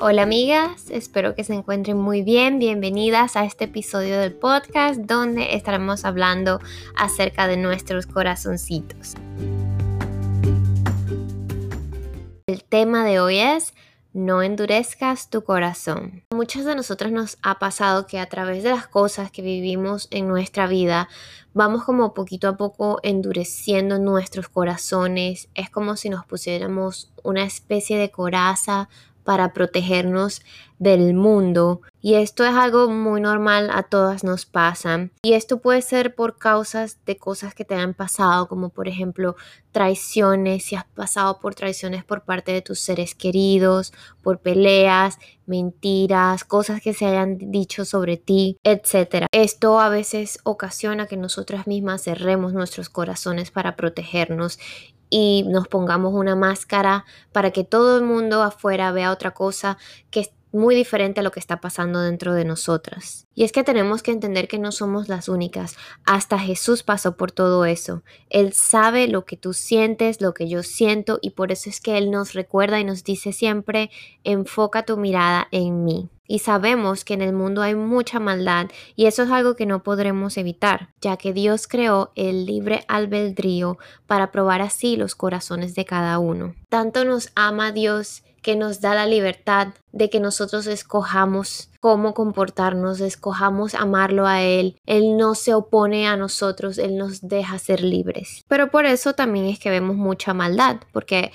Hola amigas, espero que se encuentren muy bien. Bienvenidas a este episodio del podcast donde estaremos hablando acerca de nuestros corazoncitos. El tema de hoy es no endurezcas tu corazón. Muchas de nosotras nos ha pasado que a través de las cosas que vivimos en nuestra vida, vamos como poquito a poco endureciendo nuestros corazones. Es como si nos pusiéramos una especie de coraza para protegernos del mundo. Y esto es algo muy normal, a todas nos pasa. Y esto puede ser por causas de cosas que te han pasado, como por ejemplo traiciones, si has pasado por traiciones por parte de tus seres queridos, por peleas, mentiras, cosas que se hayan dicho sobre ti, etc. Esto a veces ocasiona que nosotras mismas cerremos nuestros corazones para protegernos y nos pongamos una máscara para que todo el mundo afuera vea otra cosa que muy diferente a lo que está pasando dentro de nosotras. Y es que tenemos que entender que no somos las únicas. Hasta Jesús pasó por todo eso. Él sabe lo que tú sientes, lo que yo siento y por eso es que Él nos recuerda y nos dice siempre, enfoca tu mirada en mí y sabemos que en el mundo hay mucha maldad y eso es algo que no podremos evitar, ya que Dios creó el libre albedrío para probar así los corazones de cada uno. Tanto nos ama Dios que nos da la libertad de que nosotros escojamos cómo comportarnos, escojamos amarlo a Él. Él no se opone a nosotros, Él nos deja ser libres. Pero por eso también es que vemos mucha maldad, porque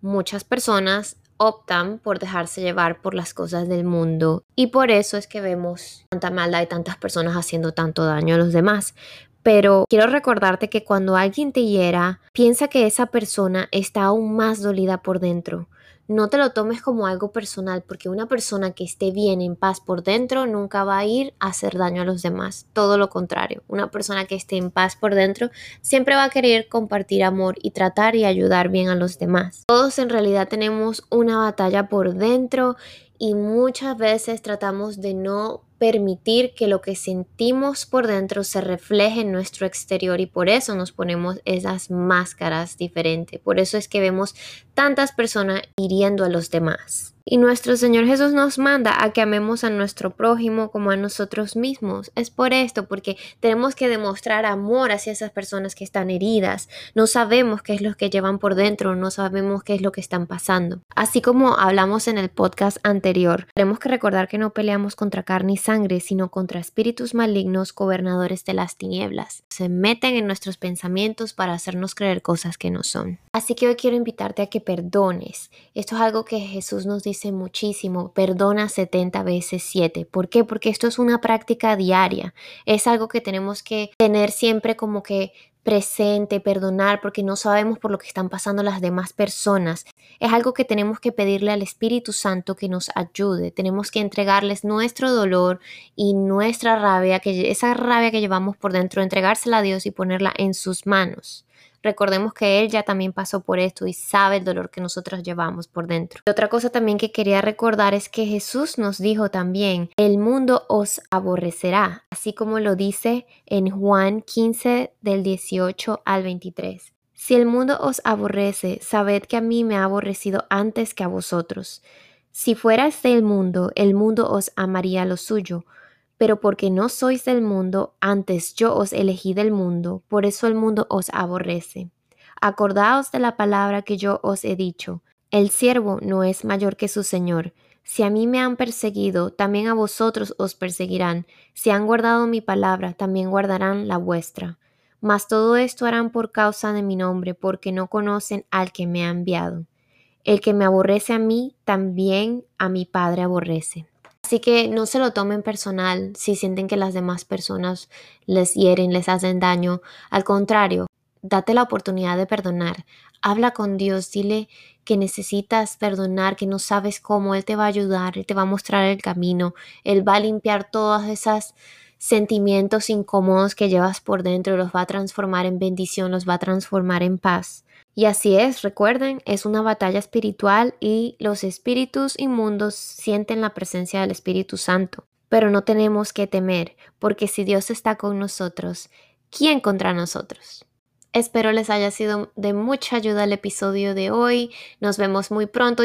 muchas personas optan por dejarse llevar por las cosas del mundo y por eso es que vemos tanta maldad y tantas personas haciendo tanto daño a los demás. Pero quiero recordarte que cuando alguien te hiera, piensa que esa persona está aún más dolida por dentro no te lo tomes como algo personal, porque una persona que esté bien, en paz por dentro, nunca va a ir a hacer daño a los demás. Todo lo contrario, una persona que esté en paz por dentro siempre va a querer compartir amor y tratar y ayudar bien a los demás. Todos en realidad tenemos una batalla por dentro y muchas veces tratamos de no permitir que lo que sentimos por dentro se refleje en nuestro exterior y por eso nos ponemos esas máscaras diferentes. Por eso es que vemos tantas personas hiriendo a los demás. Y nuestro Señor Jesús nos manda a que amemos a nuestro prójimo como a nosotros mismos. Es por esto, porque tenemos que demostrar amor hacia esas personas que están heridas. No sabemos qué es lo que llevan por dentro, no sabemos qué es lo que están pasando. Así como hablamos en el podcast anterior, tenemos que recordar que no peleamos contra carne y sangre, sino contra espíritus malignos, gobernadores de las tinieblas. Se meten en nuestros pensamientos para hacernos creer cosas que no son. Así que hoy quiero invitarte a que perdones. Esto es algo que Jesús nos dice muchísimo, perdona 70 veces 7. ¿Por qué? Porque esto es una práctica diaria. Es algo que tenemos que tener siempre como que presente, perdonar, porque no sabemos por lo que están pasando las demás personas. Es algo que tenemos que pedirle al Espíritu Santo que nos ayude. Tenemos que entregarles nuestro dolor y nuestra rabia, que esa rabia que llevamos por dentro, entregársela a Dios y ponerla en sus manos. Recordemos que Él ya también pasó por esto y sabe el dolor que nosotros llevamos por dentro. otra cosa también que quería recordar es que Jesús nos dijo también, el mundo os aborrecerá, así como lo dice en Juan 15 del 18 al 23. Si el mundo os aborrece, sabed que a mí me ha aborrecido antes que a vosotros. Si fuerais del mundo, el mundo os amaría lo suyo pero porque no sois del mundo, antes yo os elegí del mundo, por eso el mundo os aborrece. Acordaos de la palabra que yo os he dicho, el siervo no es mayor que su Señor. Si a mí me han perseguido, también a vosotros os perseguirán. Si han guardado mi palabra, también guardarán la vuestra. Mas todo esto harán por causa de mi nombre, porque no conocen al que me ha enviado. El que me aborrece a mí, también a mi Padre aborrece. Así que no se lo tomen personal si sienten que las demás personas les hieren, les hacen daño. Al contrario, date la oportunidad de perdonar. Habla con Dios, dile que necesitas perdonar, que no sabes cómo, Él te va a ayudar, Él te va a mostrar el camino, Él va a limpiar todas esas sentimientos incómodos que llevas por dentro, los va a transformar en bendición, los va a transformar en paz. Y así es, recuerden, es una batalla espiritual y los espíritus inmundos sienten la presencia del Espíritu Santo. Pero no tenemos que temer, porque si Dios está con nosotros, ¿quién contra nosotros? Espero les haya sido de mucha ayuda el episodio de hoy. Nos vemos muy pronto y